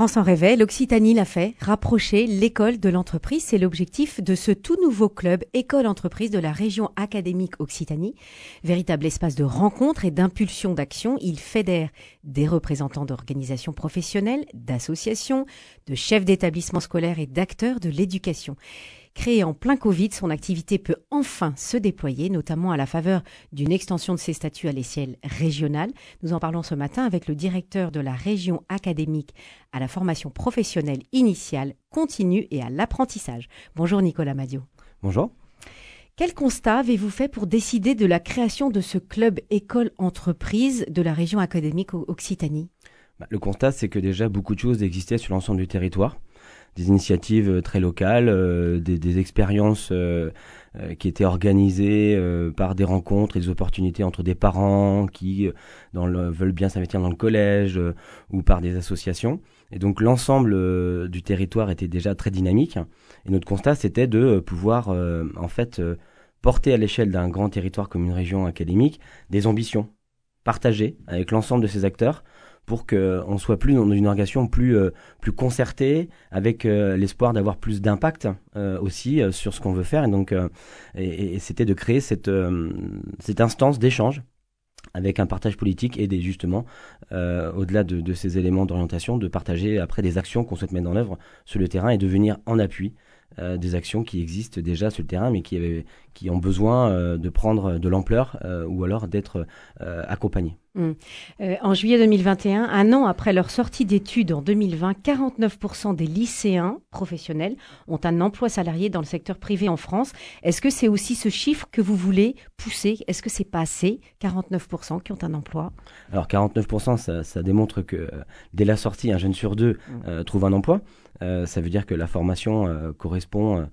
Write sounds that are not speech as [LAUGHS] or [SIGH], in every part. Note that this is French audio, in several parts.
France en rêvait, l'Occitanie l'a fait, rapprocher l'école de l'entreprise. C'est l'objectif de ce tout nouveau club École-entreprise de la région académique Occitanie. Véritable espace de rencontre et d'impulsion d'action, il fédère des représentants d'organisations professionnelles, d'associations, de chefs d'établissements scolaires et d'acteurs de l'éducation. Créé en plein Covid, son activité peut enfin se déployer, notamment à la faveur d'une extension de ses statuts à l'échelle régionale. Nous en parlons ce matin avec le directeur de la région académique à la formation professionnelle initiale, continue et à l'apprentissage. Bonjour Nicolas Madio. Bonjour. Quel constat avez-vous fait pour décider de la création de ce club école-entreprise de la région académique Occitanie? Bah, Le constat, c'est que déjà beaucoup de choses existaient sur l'ensemble du territoire des initiatives euh, très locales, euh, des, expériences euh, qui étaient organisées par des rencontres et des opportunités entre des parents qui veulent bien s'investir dans le collège ou par des associations. Et donc l'ensemble du territoire était déjà très dynamique. Et notre constat, c'était de pouvoir en fait porter à l'échelle d'un grand territoire comme une région académique des ambitions partagées avec l'ensemble de ces acteurs pour qu'on soit plus dans une organisation plus, euh, plus concertée, avec euh, l'espoir d'avoir plus d'impact euh, aussi sur ce qu'on veut faire. Et donc, c'était de créer cette, cette instance d'échange avec un partage politique et des, justement, au-delà de, de, ces éléments d'orientation, de partager après des actions qu'on souhaite mettre en œuvre sur le terrain et de venir en appui euh, des actions qui existent déjà sur le terrain, mais qui, avaient, qui ont besoin euh, de prendre de l'ampleur euh, ou alors d'être accompagnés. Hum. en juillet 2021, un an après leur sortie d'études en 2020, 49% des lycéens professionnels ont un emploi salarié dans le secteur privé en France. Est-ce que c'est aussi ce chiffre que vous voulez pousser? Est-ce que c'est pas assez 49% qui ont un emploi? Alors 49%, ça, ça, démontre que dès la sortie, un jeune sur deux hum. trouve un emploi. Euh, ça veut dire que la formation euh, correspond euh,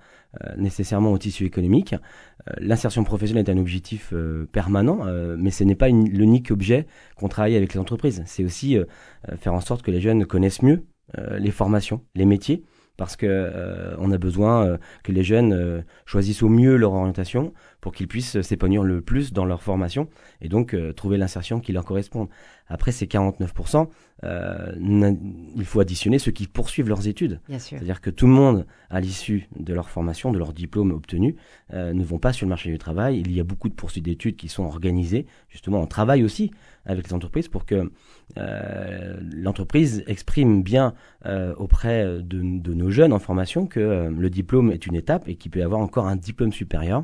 nécessairement au tissu économique. L'insertion professionnelle est un objectif permanent, mais ce n'est pas l'unique objet qu'on travaille avec les entreprises. C'est aussi faire en sorte que les jeunes connaissent mieux les formations, les métiers, parce que euh, on a besoin euh, que les jeunes euh, choisissent au mieux leur orientation pour qu'ils puissent s'épanouir le plus dans leur formation et donc trouver l'insertion qui leur corresponde. Après ces 49%, il faut additionner ceux qui poursuivent leurs études. C'est-à-dire que tout le monde, à l'issue de leur formation, de leur diplôme obtenu, ne vont pas sur le marché du travail. Il y a beaucoup de poursuites d'études qui sont organisées. Justement, on travaille aussi avec les entreprises pour que l'entreprise exprime bien auprès de, de nos jeunes en formation que euh, le diplôme est une étape et qu'il peut y avoir encore un diplôme supérieur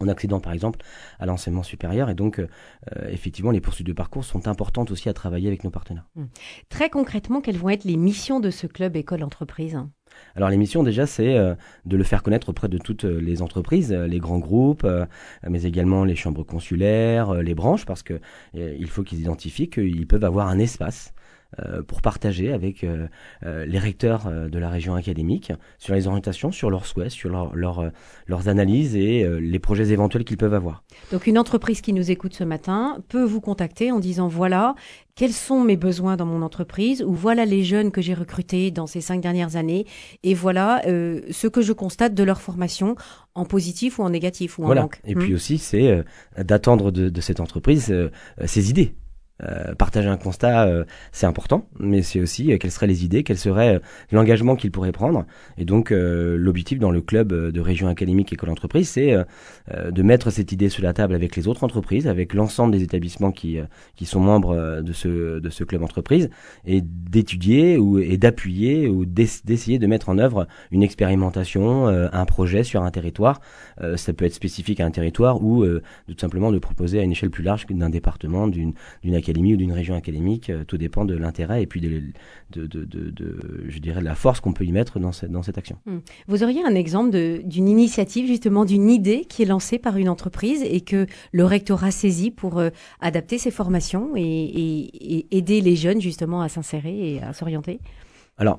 en accédant par exemple à l'enseignement supérieur et donc euh, euh, effectivement les poursuites de parcours sont importantes aussi à travailler avec nos partenaires. Mmh. Très concrètement, quelles vont être les missions de ce club école entreprise? Alors les missions déjà c'est de le faire connaître auprès de toutes les entreprises, les grands groupes, mais également les chambres consulaires, les branches, parce que il faut qu'ils identifient qu'ils peuvent avoir un espace euh, pour partager avec euh, euh, les recteurs de la région académique sur les orientations, sur leurs souhaits, sur leur, leurs analyses et les projets éventuels qu'ils peuvent avoir. Donc une entreprise qui nous écoute ce matin peut vous contacter en disant voilà quels sont mes besoins dans mon entreprise ou voilà les jeunes que j'ai recrutés dans ces cinq dernières années et voilà ce que je constate de leur formation en positif ou en négatif ou en manque. Et puis hmm. aussi c'est d'attendre de, de, cette entreprise ses idées. Euh, partager un constat, euh, c'est important, mais c'est aussi euh, quelles seraient les idées, quel serait l'engagement qu'il pourrait prendre. Et donc, l'objectif dans le club de région académique école entreprise, c'est de mettre cette idée sur la table avec les autres entreprises, avec l'ensemble des établissements qui qui sont membres de ce de ce club entreprise, et d'étudier ou et d'appuyer ou d'essayer de mettre en œuvre une expérimentation, un projet sur un territoire. ça peut être spécifique à un territoire ou tout simplement de proposer à une échelle plus large d'un département, d'une d'une ou d'une région académique, euh, tout dépend de l'intérêt et puis de, de, de, je dirais, de la force qu'on peut y mettre dans cette, dans cette action. Hmm. Vous auriez un exemple d'une initiative, justement, d'une idée qui est lancée par une entreprise et que le rectorat saisit pour euh, adapter ses formations et, et, aider les jeunes, justement, à s'insérer et à s'orienter? Alors,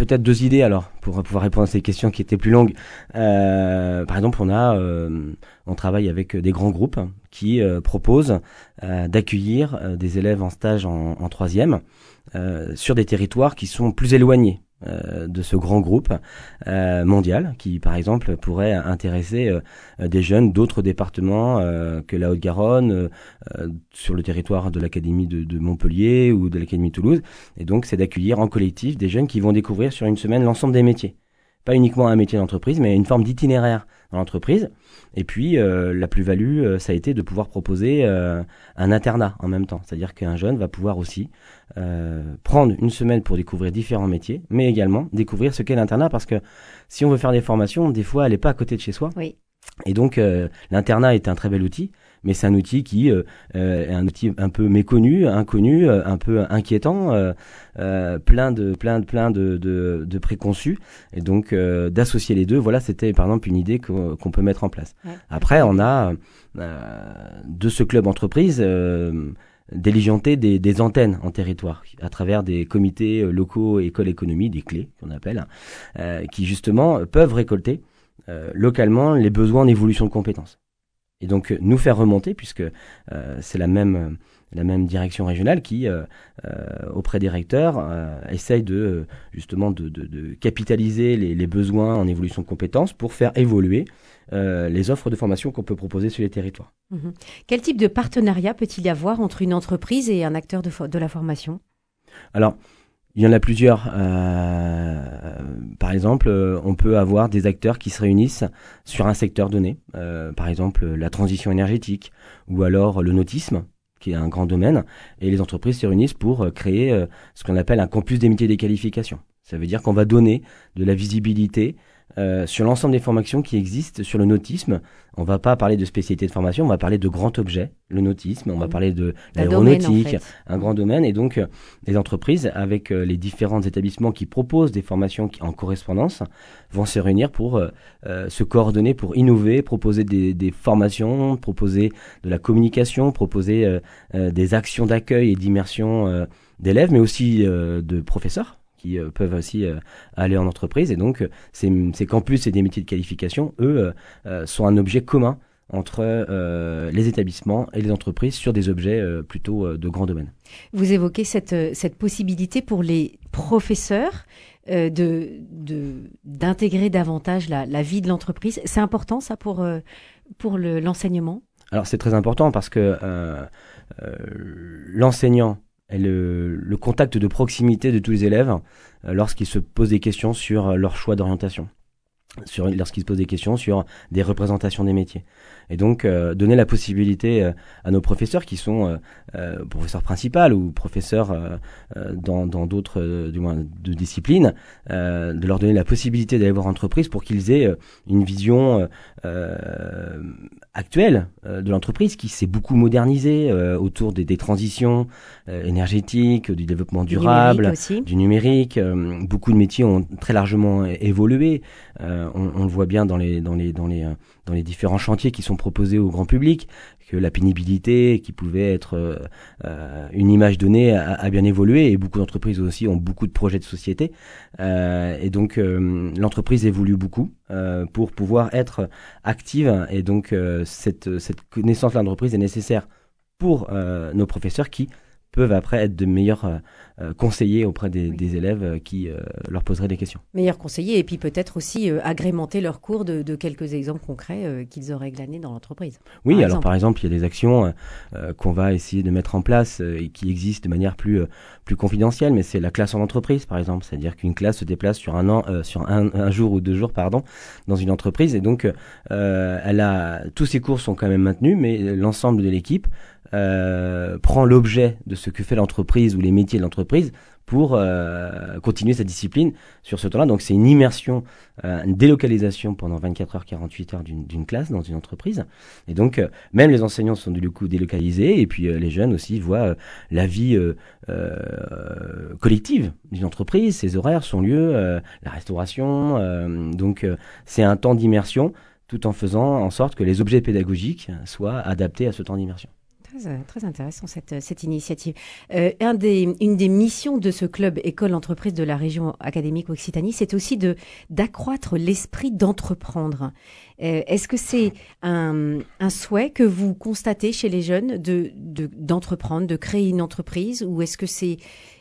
peut-être deux idées alors pour pouvoir répondre à ces questions qui étaient plus longues. Euh, par exemple, on a, euh, on travaille avec des grands groupes qui euh, proposent d'accueillir des élèves en stage en, troisième sur des territoires qui sont plus éloignés de ce grand groupe euh, mondial qui, par exemple, pourrait intéresser euh, des jeunes d'autres départements que la Haute-Garonne, sur le territoire de l'Académie de, de, Montpellier ou de l'Académie de Toulouse. Et donc, c'est d'accueillir en collectif des jeunes qui vont découvrir sur une semaine l'ensemble des métiers. Pas uniquement un métier d'entreprise, mais une forme d'itinéraire dans l'entreprise. Et puis, euh, la plus-value, euh, ça a été de pouvoir proposer euh, un internat en même temps. C'est-à-dire qu'un jeune va pouvoir aussi prendre une semaine pour découvrir différents métiers, mais également découvrir ce qu'est l'internat, parce que si on veut faire des formations, des fois, elle n'est pas à côté de chez soi. Oui. Et donc, l'internat est un très bel outil, mais c'est un outil qui euh, euh, est un outil un peu méconnu, inconnu, euh, un peu inquiétant, plein de plein de plein de, de, de préconçus. Et donc d'associer les deux, voilà, c'était par exemple une idée qu'on peut mettre en place. Après, on a de ce club entreprise diligenté des, des, antennes en territoire à travers des comités locaux école économie, des clés qu'on appelle, qui justement peuvent récolter localement les besoins en évolution de compétences et donc euh, nous faire remonter puisque euh, c'est la même euh, la même direction régionale qui auprès des recteurs essaye de justement de, de, de capitaliser les, les, besoins en évolution de compétences pour faire évoluer les offres de formation qu'on peut proposer sur les territoires. Mmh Quel type de partenariat peut-il y avoir entre une entreprise et un acteur de, de la formation? Alors il y en a plusieurs. Euh, par exemple, euh, on peut avoir des acteurs qui se réunissent sur un secteur donné. Euh, par exemple, la transition énergétique ou alors le nautisme, qui est un grand domaine. Et les entreprises se réunissent pour créer ce qu'on appelle un campus des métiers des qualifications. Ça veut dire qu'on va donner de la visibilité euh, sur l'ensemble des formations qui existent sur le nautisme. On va pas parler de spécialité de formation, on va parler de grand objet, le nautisme, on va mmh. parler de l'aéronautique, un grand domaine. Et donc, euh, les entreprises, avec euh, les différents établissements qui proposent des formations qui, en correspondance, vont se réunir pour se coordonner, pour innover, proposer des, des, formations, proposer de la communication, proposer des actions d'accueil et d'immersion d'élèves, mais aussi de professeurs qui euh, peuvent aussi euh, aller en entreprise. Et donc, euh, ces, ces, campus et des métiers de qualification, eux, sont un objet commun entre les établissements et les entreprises sur des objets plutôt de grand domaine. Vous évoquez cette, cette possibilité pour les professeurs de d'intégrer davantage la, la, vie de l'entreprise. C'est important ça pour, pour l'enseignement? Alors c'est très important parce que l'enseignant le, le, contact de proximité de tous les élèves euh, lorsqu'ils se posent des questions sur euh, leur choix d'orientation, lorsqu'ils se posent des questions sur des représentations des métiers. Et donc euh, donner la possibilité à nos professeurs qui sont professeurs principaux ou professeurs dans d'autres du moins de disciplines, de leur donner la possibilité d'aller voir entreprise pour qu'ils aient une vision actuelle de l'entreprise qui s'est beaucoup modernisée autour des, des transitions énergétiques, du développement durable, du numérique. beaucoup de métiers ont très largement évolué. On, on, le voit bien dans les dans les dans les dans les différents chantiers qui sont proposés au grand public, la pénibilité, qui pouvait être euh, euh, une image donnée, a, bien évolué et beaucoup d'entreprises aussi ont beaucoup de projets de société. Euh, et donc l'entreprise évolue beaucoup pour pouvoir être active et donc cette connaissance de l'entreprise est nécessaire pour nos professeurs qui peuvent après être de meilleurs euh, euh, conseillers auprès des, des élèves euh, qui leur poseraient des questions. Meilleurs conseillers et puis peut-être aussi agrémenter leurs cours de, de quelques exemples concrets qu'ils auraient glanés dans l'entreprise. Oui, alors par exemple, il y a des actions qu'on va essayer de mettre en place et qui existent de manière plus plus confidentielle, mais c'est la classe en entreprise, par exemple, c'est-à-dire qu'une classe se déplace sur un an, sur un, un, jour ou deux jours, pardon, dans une entreprise et donc elle a tous ses cours sont quand même maintenus, mais l'ensemble de l'équipe euh, prend l'objet de ce que fait l'entreprise ou les métiers de l'entreprise pour euh, continuer sa discipline sur ce temps-là. Donc c'est une immersion, euh, une délocalisation pendant 24 heures, 48 heures d'une classe dans une entreprise. Et donc euh, même les enseignants sont du coup délocalisés et puis euh, les jeunes aussi voient la vie collective d'une entreprise, ses horaires, son lieu, la restauration. donc c'est un temps d'immersion tout en faisant en sorte que les objets pédagogiques soient adaptés à ce temps d'immersion. Euh, très, intéressant cette, euh, cette initiative. Euh, un des, une des missions de ce club école-entreprise de la région académique Occitanie, c'est aussi de d'accroître l'esprit d'entreprendre. Est-ce que c'est un, un, souhait que vous constatez chez les jeunes de d'entreprendre, de, créer une entreprise, ou est-ce que c'est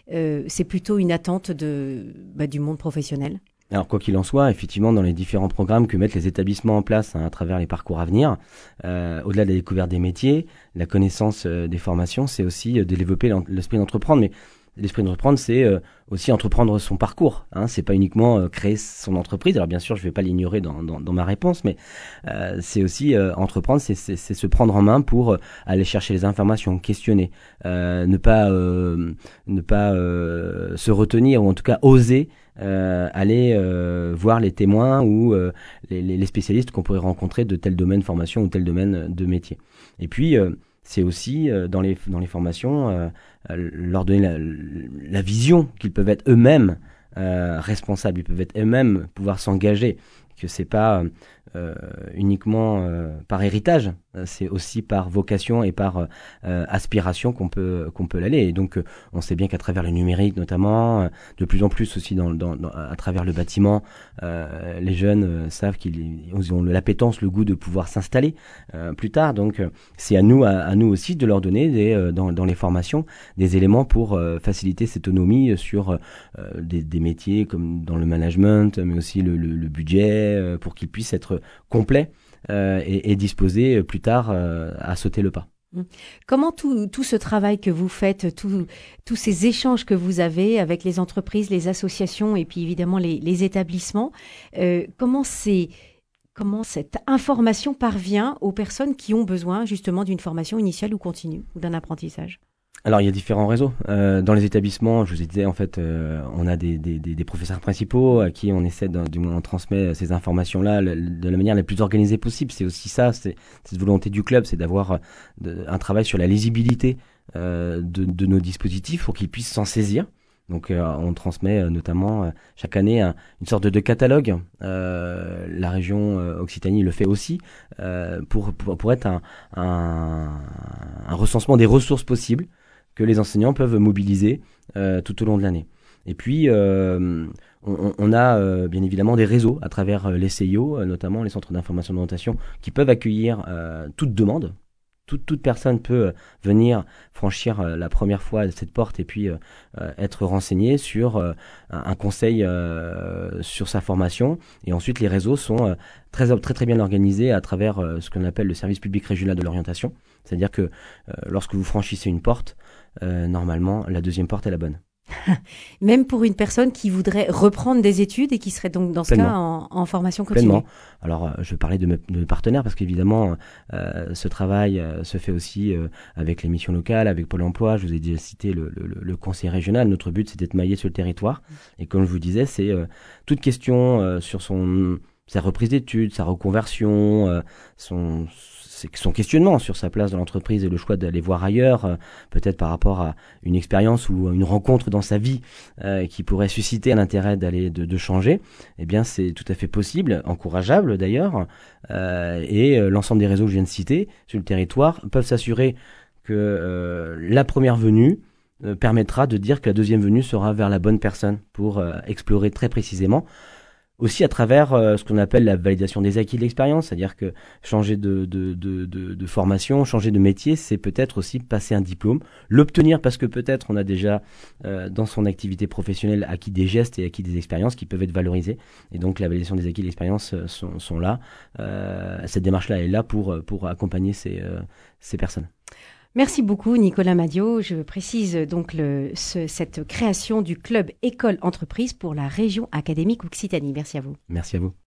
c'est plutôt une attente de, bah, du monde professionnel? Alors quoi qu'il en soit, effectivement, dans les différents programmes que mettent les établissements en place hein, à travers les parcours à venir, euh, au-delà de la découverte des métiers, la connaissance euh, des formations, c'est aussi euh, de développer l'esprit d'entreprendre. Mais l'esprit d'entreprendre, c'est euh, aussi entreprendre son parcours. Hein. C'est pas uniquement créer son entreprise. Alors bien sûr, je vais pas l'ignorer dans, dans, dans, ma réponse, mais c'est aussi entreprendre, c'est se prendre en main pour aller chercher les informations, questionner, ne pas ne pas se retenir ou en tout cas oser euh, aller euh, voir les témoins ou euh, les, spécialistes qu'on pourrait rencontrer de tel domaine formation ou tel domaine de métier. Et puis c'est aussi dans les dans les formations leur donner la, la vision qu'ils peuvent être eux-mêmes responsables, ils peuvent être eux-mêmes pouvoir s'engager, que c'est pas uniquement par héritage, euh, c'est aussi par vocation et par euh, aspiration qu'on peut qu'on peut l'aller. Et donc, euh, on sait bien qu'à travers le numérique, notamment, de plus en plus aussi dans, à travers le bâtiment, les jeunes savent qu'ils ont l'appétence, le goût de pouvoir s'installer plus tard. Donc, c'est à nous à, nous aussi de leur donner dans, les formations des éléments pour faciliter cette autonomie sur des, métiers comme dans le management, mais aussi le, le budget, pour qu'ils puissent être complets euh, et, disposé euh, plus tard euh, à sauter le pas. Mmh. Comment tout, tout, ce travail que vous faites, tous ces échanges que vous avez avec les entreprises, les associations et puis évidemment les, établissements, comment cette information parvient aux personnes qui ont besoin justement d'une formation initiale ou continue ou d'un apprentissage? Alors il y a différents réseaux. Euh, dans les établissements, je vous disais en fait, euh, on a des, des, des, professeurs principaux à qui on essaie, de, du moins on transmet ces informations-là de la manière la plus organisée possible. C'est aussi ça, c'est cette volonté du club, c'est d'avoir euh, un travail sur la lisibilité de, de, nos dispositifs pour qu'ils puissent s'en saisir. Donc on transmet notamment chaque année une sorte de, catalogue. la région Occitanie le fait aussi pour, pour, pour, être un, un recensement des ressources possibles que les enseignants peuvent mobiliser euh, tout au long de l'année. Et puis, euh, on, a euh, bien évidemment des réseaux à travers les CIO, notamment les centres d'information d'orientation, qui peuvent accueillir toute demande. Toute, personne peut venir franchir la première fois cette porte et puis être renseigné sur un, conseil sur sa formation. Et ensuite, les réseaux sont très, très très bien organisés à travers ce qu'on appelle le service public régional de l'orientation. C'est-à-dire que lorsque vous franchissez une porte, euh, normalement, la deuxième porte est la bonne. [LAUGHS] Même pour une personne qui voudrait reprendre des études et qui serait donc dans ce cas en, formation continue. Pleinement. Alors, euh, je parlais de mes, partenaires parce qu'évidemment, euh, ce travail se fait aussi avec les missions locales, avec Pôle Emploi. Je vous ai déjà cité le, le, conseil régional. Notre but, c'est d'être maillé sur le territoire. Et comme je vous disais, c'est toute question sur son sa reprise d'études, sa reconversion, son son questionnement sur sa place dans l'entreprise et le choix d'aller voir ailleurs, euh, peut-être par rapport à une expérience ou une rencontre dans sa vie euh, qui pourrait susciter l'intérêt d'aller de, changer, eh bien c'est tout à fait possible, encourageable d'ailleurs, euh, et l'ensemble des réseaux que je viens de citer sur le territoire peuvent s'assurer que la première venue permettra de dire que la deuxième venue sera vers la bonne personne pour explorer très précisément aussi à travers euh, ce qu'on appelle la validation des acquis de l'expérience, c'est-à-dire que changer de, de, de, de, formation, changer de métier, c'est peut-être aussi passer un diplôme, l'obtenir parce que peut-être on a déjà euh, dans son activité professionnelle acquis des gestes et acquis des expériences qui peuvent être valorisés, et donc la validation des acquis de l'expérience euh, sont, sont, là. cette démarche-là est là pour, pour accompagner ces, ces personnes. Merci beaucoup Nicolas Madio. Je précise donc cette création du club École Entreprise pour la région académique Occitanie. Merci à vous. Merci à vous.